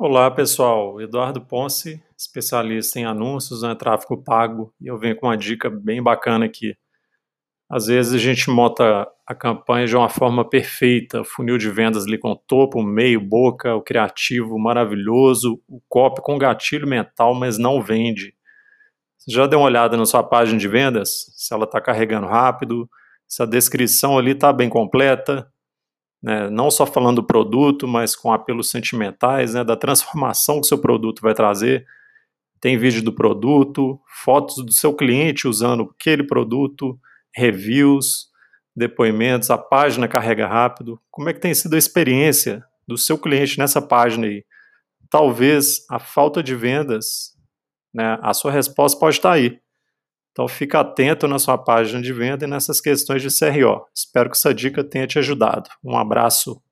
Olá pessoal, Eduardo Ponce, especialista em anúncios, né, tráfego pago, e eu venho com uma dica bem bacana aqui. Às vezes a gente monta a campanha de uma forma perfeita, funil de vendas ali com topo, meio, boca, o criativo maravilhoso, o copy com gatilho mental, mas não vende. Você já deu uma olhada na sua página de vendas? Se ela está carregando rápido, se a descrição ali está bem completa, né, não só falando do produto, mas com apelos sentimentais, né, da transformação que seu produto vai trazer. Tem vídeo do produto, fotos do seu cliente usando aquele produto, reviews, depoimentos, a página carrega rápido. Como é que tem sido a experiência do seu cliente nessa página aí? Talvez a falta de vendas, né, a sua resposta pode estar aí. Então fica atento na sua página de venda e nessas questões de CRO. Espero que essa dica tenha te ajudado. Um abraço.